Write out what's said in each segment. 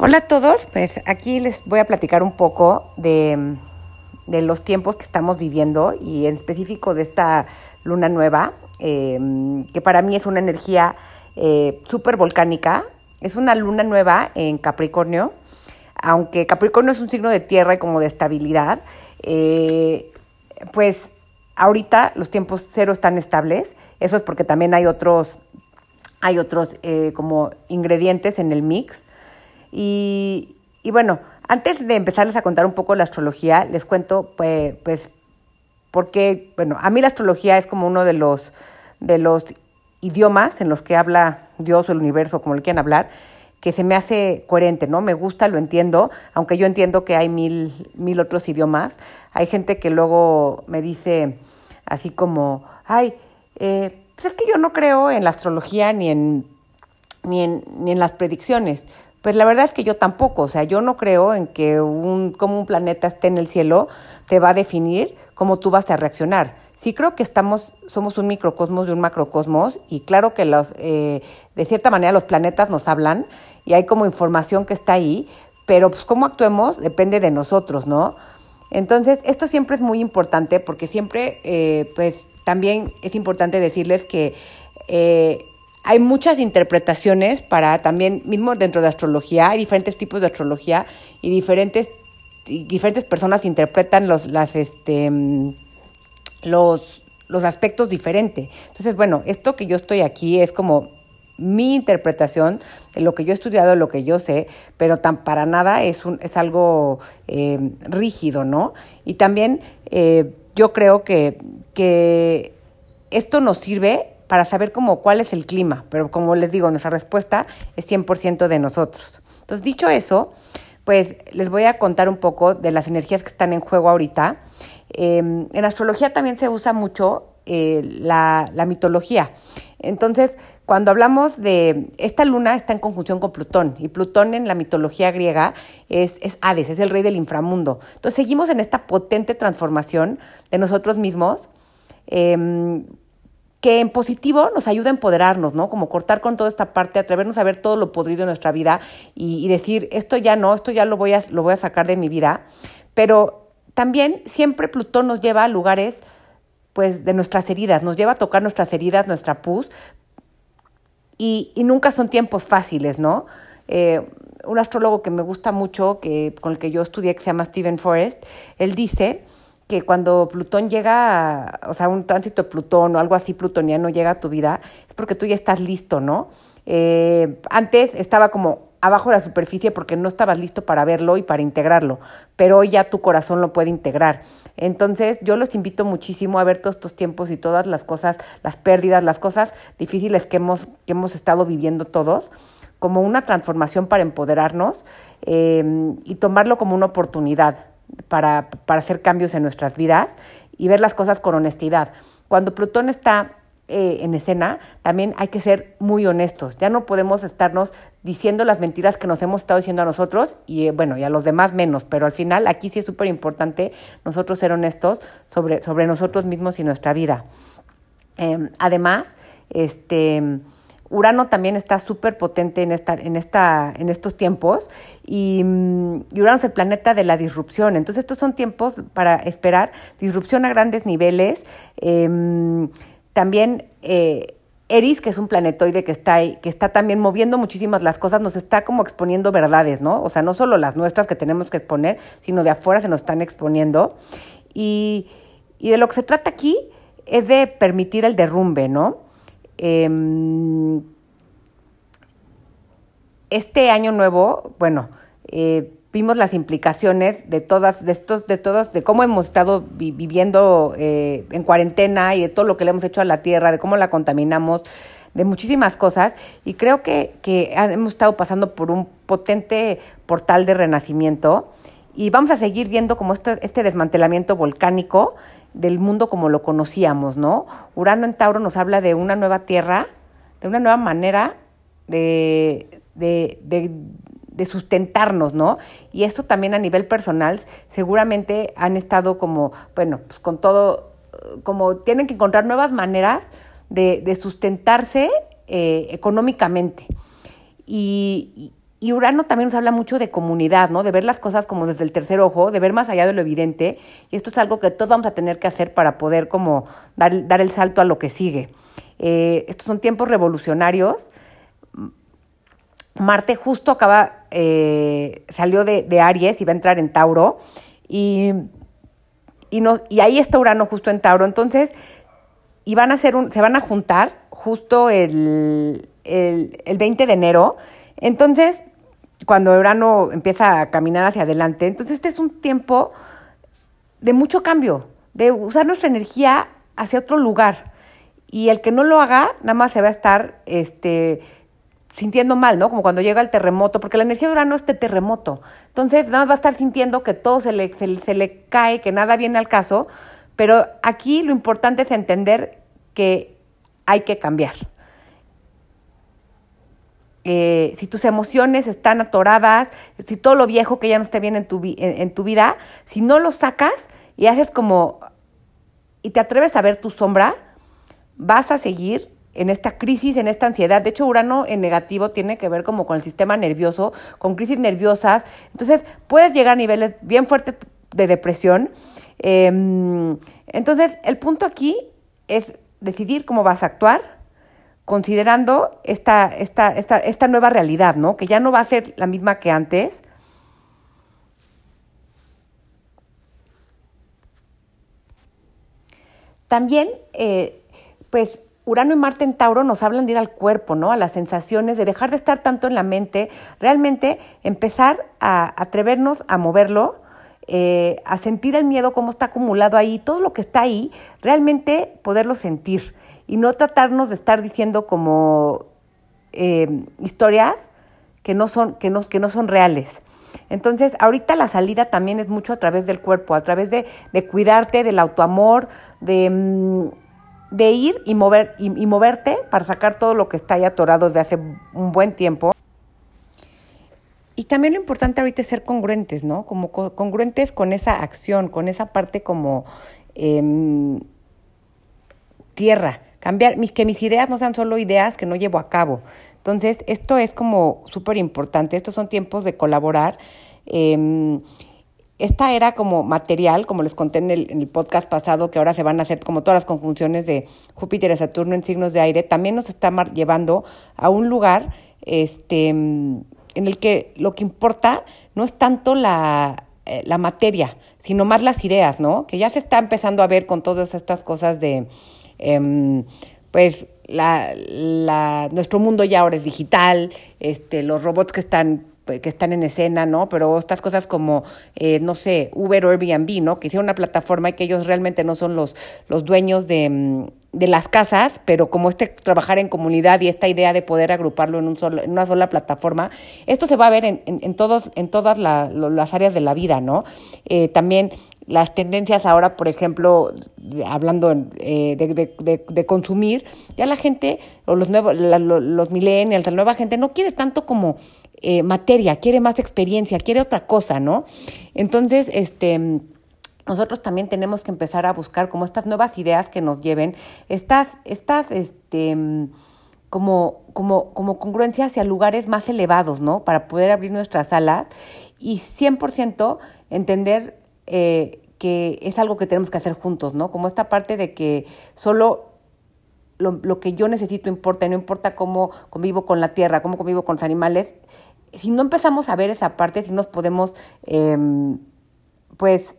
Hola a todos, pues aquí les voy a platicar un poco de, los tiempos que estamos viviendo y en específico de esta luna nueva, em, que para mí es una energía eh, súper volcánica. Es una luna nueva en Capricornio, aunque Capricornio es un signo de tierra y como de estabilidad, eh, pues ahorita los tiempos cero están estables. Eso es porque también hay otros, hay otros eh, como ingredientes en el mix. Y, bueno, antes de empezarles a contar un poco la astrología, les cuento, pues, pues, porque, bueno, a mí la astrología es como uno de los, de los idiomas en los que habla Dios o el universo, como le quieran hablar, que se me hace coherente, ¿no? Me gusta, lo entiendo, aunque yo entiendo que hay mil, mil otros idiomas. Hay gente que luego me dice así como, ay, eh, pues es que yo no creo en la astrología ni en, ni en, ni en las predicciones. Pues la verdad es que yo tampoco, o sea, yo no creo en que un, como un planeta esté en el cielo te va a definir cómo tú vas a reaccionar. Sí creo que estamos, somos un microcosmos de un macrocosmos y claro que los, eh, de cierta manera los planetas nos hablan y hay como información que está ahí, pero pues cómo actuemos depende de nosotros, ¿no? Entonces, esto siempre es muy importante porque siempre, eh, pues también es importante decirles que eh, hay muchas interpretaciones para también, mismo dentro de astrología, hay diferentes tipos de astrología y diferentes, diferentes personas interpretan los, las, este, los, los aspectos diferentes. Entonces, bueno, esto que yo estoy aquí es como mi interpretación de lo que yo he estudiado, de lo que yo sé, pero tan para nada es, un, es algo eh, rígido, ¿no? Y también eh, yo creo que, que esto nos sirve para saber cómo, cuál es el clima, pero como les digo, nuestra respuesta es 100% de nosotros. Entonces, dicho eso, pues les voy a contar un poco de las energías que están en juego ahorita. Em, en astrología también se usa mucho eh, la, mitología. Entonces, cuando hablamos de esta luna está en conjunción con Plutón y Plutón en la mitología griega es, es, Hades, es el rey del inframundo. Entonces seguimos en esta potente transformación de nosotros mismos. Eh, que en positivo nos ayuda a empoderarnos, ¿no? Como cortar con toda esta parte, atrevernos a ver todo lo podrido de nuestra vida y, decir, esto ya no, esto ya lo voy, a, lo voy a sacar de mi vida. Pero también siempre Plutón nos lleva a lugares, pues, de nuestras heridas, nos lleva a tocar nuestras heridas, nuestra pus, y, y nunca son tiempos fáciles, ¿no? Eh, un astrólogo que me gusta mucho, que, con el que yo estudié, que se llama Stephen Forrest, él dice que cuando Plutón llega, o sea, un tránsito de Plutón o algo así plutoniano llega a tu vida, es porque tú ya estás listo, ¿no? Eh, antes estaba como abajo de la superficie porque no estabas listo para verlo y para integrarlo, pero hoy ya tu corazón lo puede integrar. Entonces yo los invito muchísimo a ver todos estos tiempos y todas las cosas, las pérdidas, las cosas difíciles que hemos, que hemos estado viviendo todos como una transformación para empoderarnos eh, y tomarlo como una oportunidad para, para hacer cambios en nuestras vidas y ver las cosas con honestidad. Cuando Plutón está eh, en escena, también hay que ser muy honestos. Ya no podemos estarnos diciendo las mentiras que nos hemos estado diciendo a nosotros y eh, bueno, y a los demás menos, pero al final aquí sí es súper importante nosotros ser honestos sobre, sobre nosotros mismos y nuestra vida. Em, además, este Urano también está súper potente en, esta, en, esta, en estos tiempos y, mm, y, Urano es el planeta de la disrupción. Entonces estos son tiempos para esperar disrupción a grandes niveles. Em, también eh, Eris, que es un planetoide que está, ahí, que está también moviendo muchísimas las cosas, nos está como exponiendo verdades, ¿no? O sea, no solo las nuestras que tenemos que exponer, sino de afuera se nos están exponiendo. Y, y de lo que se trata aquí es de permitir el derrumbe, ¿no? Em, este año nuevo, bueno, eh, vimos las implicaciones de todas, de estos, de todos, de cómo hemos estado viviendo eh, en cuarentena y de todo lo que le hemos hecho a la tierra, de cómo la contaminamos, de muchísimas cosas. Y creo que, que hemos estado pasando por un potente portal de renacimiento y vamos a seguir viendo como este, este desmantelamiento volcánico del mundo como lo conocíamos, ¿no? Urano en Tauro nos habla de una nueva tierra, de una nueva manera de, de, de, sustentarnos, ¿no? Y eso también a nivel personal, seguramente han estado como, bueno, pues con todo, como tienen que encontrar nuevas maneras de, de sustentarse eh, económicamente. Y, y Urano también nos habla mucho de comunidad, ¿no? De ver las cosas como desde el tercer ojo, de ver más allá de lo evidente. Y esto es algo que todos vamos a tener que hacer para poder como dar, dar el salto a lo que sigue. Eh, estos son tiempos revolucionarios. Marte justo acaba, eh, salió de, Aries y va a entrar en Tauro. Y, y, no, y ahí está Urano justo en Tauro. Entonces, y van a hacer un, se van a juntar justo el, el, el 20 de enero. Entonces, cuando Urano empieza a caminar hacia adelante. Entonces este es un tiempo de mucho cambio, de usar nuestra energía hacia otro lugar. Y el que no lo haga, nada más se va a estar este, sintiendo mal, ¿no? Como cuando llega el terremoto, porque la energía de Urano es de terremoto. Entonces nada más va a estar sintiendo que todo se le, se le cae, que nada viene al caso. Pero aquí lo importante es entender que hay que cambiar. Eh, si tus emociones están atoradas, si todo lo viejo que ya no esté bien en tu, vida, si no lo sacas y haces como, y te atreves a ver tu sombra, vas a seguir en esta crisis, en esta ansiedad. De hecho, Urano en negativo tiene que ver como con el sistema nervioso, con crisis nerviosas. Entonces, puedes llegar a niveles bien fuertes de depresión. Eh, entonces, el punto aquí es decidir cómo vas a actuar considerando esta, esta, esta, esta nueva realidad, ¿no? Que ya no va a ser la misma que antes. También, eh, pues, Urano y Marte en Tauro nos hablan de ir al cuerpo, ¿no? A las sensaciones, de dejar de estar tanto en la mente, realmente empezar a atrevernos a moverlo, eh, a sentir el miedo, cómo está acumulado ahí, todo lo que está ahí, realmente poderlo sentir y no tratarnos de estar diciendo como eh, historias que no, son, que, no, que no son reales. Entonces, ahorita la salida también es mucho a través del cuerpo, a través de, de cuidarte, del autoamor, de, mm, de ir y, mover, y, moverte para sacar todo lo que está ahí atorado desde hace un buen tiempo. Y también lo importante ahorita es ser congruentes, ¿no? Como co congruentes con esa acción, con esa parte como eh, tierra cambiar, mis, que mis ideas no sean solo ideas que no llevo a cabo. Entonces, esto es como súper importante, estos son tiempos de colaborar. Eh, esta era como material, como les conté en el, en el, podcast pasado, que ahora se van a hacer como todas las conjunciones de Júpiter y Saturno en signos de aire, también nos está llevando a un lugar este, en el que lo que importa no es tanto la, eh, la materia, sino más las ideas, ¿no? Que ya se está empezando a ver con todas estas cosas de eh, pues la, la, nuestro mundo ya ahora es digital, este, los robots que están que están en escena, ¿no? Pero estas cosas como, eh, no sé, Uber o Airbnb, ¿no? Que hicieron una plataforma y que ellos realmente no son los, los dueños de, mm, de las casas, pero como este trabajar en comunidad y esta idea de poder agruparlo en, un solo, en una sola plataforma, esto se va a ver en, en, todos, en todas la, las áreas de la vida, ¿no? Eh, también las tendencias ahora, por ejemplo, hablando eh, de, de, de, de, consumir, ya la gente, o los nuevos, la, los millennials, la nueva gente, no quiere tanto como eh, materia, quiere más experiencia, quiere otra cosa, ¿no? Entonces, este nosotros también tenemos que empezar a buscar como estas nuevas ideas que nos lleven, estas, estas, este, como, como, como congruencia hacia lugares más elevados, ¿no? Para poder abrir nuestras alas y 100% entender eh, que es algo que tenemos que hacer juntos, ¿no? Como esta parte de que solo lo, lo, que yo necesito importa, no importa cómo convivo con la tierra, cómo convivo con los animales. Si no empezamos a ver esa parte, si nos podemos, eh, pues,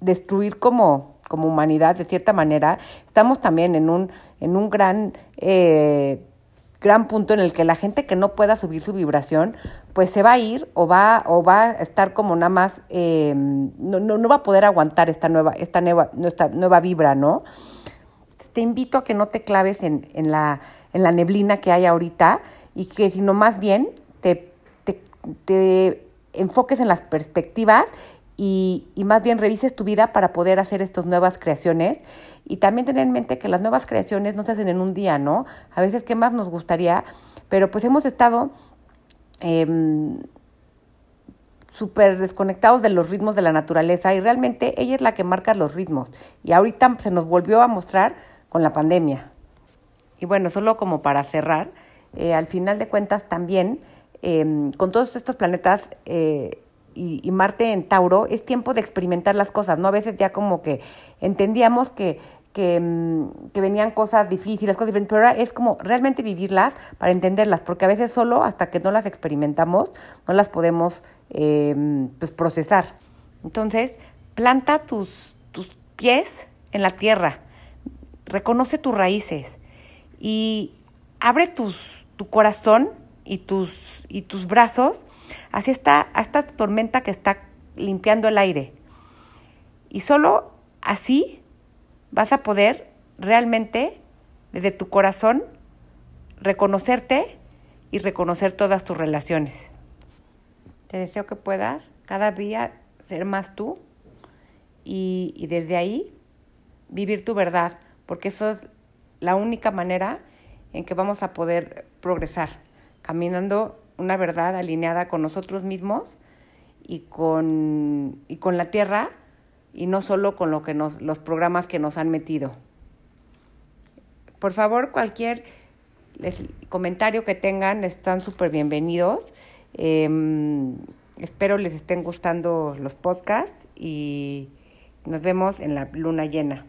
destruir como, como humanidad de cierta manera, estamos también en un, en un gran, eh, gran punto en el que la gente que no pueda subir su vibración, pues se va a ir o va, o va a estar como nada más, eh, no, no, no, va a poder aguantar esta nueva, esta nueva, esta nueva vibra, ¿no? Te invito a que no te claves en, en, la, en la neblina que hay ahorita y que sino más bien te, te, te enfoques en las perspectivas y, más bien revises tu vida para poder hacer estas nuevas creaciones y también tener en mente que las nuevas creaciones no se hacen en un día, ¿no? A veces, ¿qué más nos gustaría? Pero pues hemos estado eh, súper desconectados de los ritmos de la naturaleza y realmente ella es la que marca los ritmos y ahorita se nos volvió a mostrar con la pandemia. Y bueno, solo como para cerrar, eh, al final de cuentas también em, con todos estos planetas eh, y, Marte en Tauro, es tiempo de experimentar las cosas, ¿no? A veces ya como que entendíamos que, que, mm, que, venían cosas difíciles, cosas diferentes, pero ahora es como realmente vivirlas para entenderlas, porque a veces solo hasta que no las experimentamos no las podemos em, pues, procesar. Entonces, planta tus, tus pies en la tierra, reconoce tus raíces y abre tus, tu corazón y tus, y tus brazos hacia esta, esta tormenta que está limpiando el aire. Y solo así vas a poder realmente, desde tu corazón, reconocerte y reconocer todas tus relaciones. Te deseo que puedas cada día ser más tú y, y desde ahí vivir tu verdad, porque eso es la única manera en que vamos a poder progresar, caminando una verdad alineada con nosotros mismos y con, y con la tierra y no solo con lo que nos, los programas que nos han metido. Por favor, cualquier comentario que tengan están súper bienvenidos. Em, espero les estén gustando los podcasts y nos vemos en la luna llena.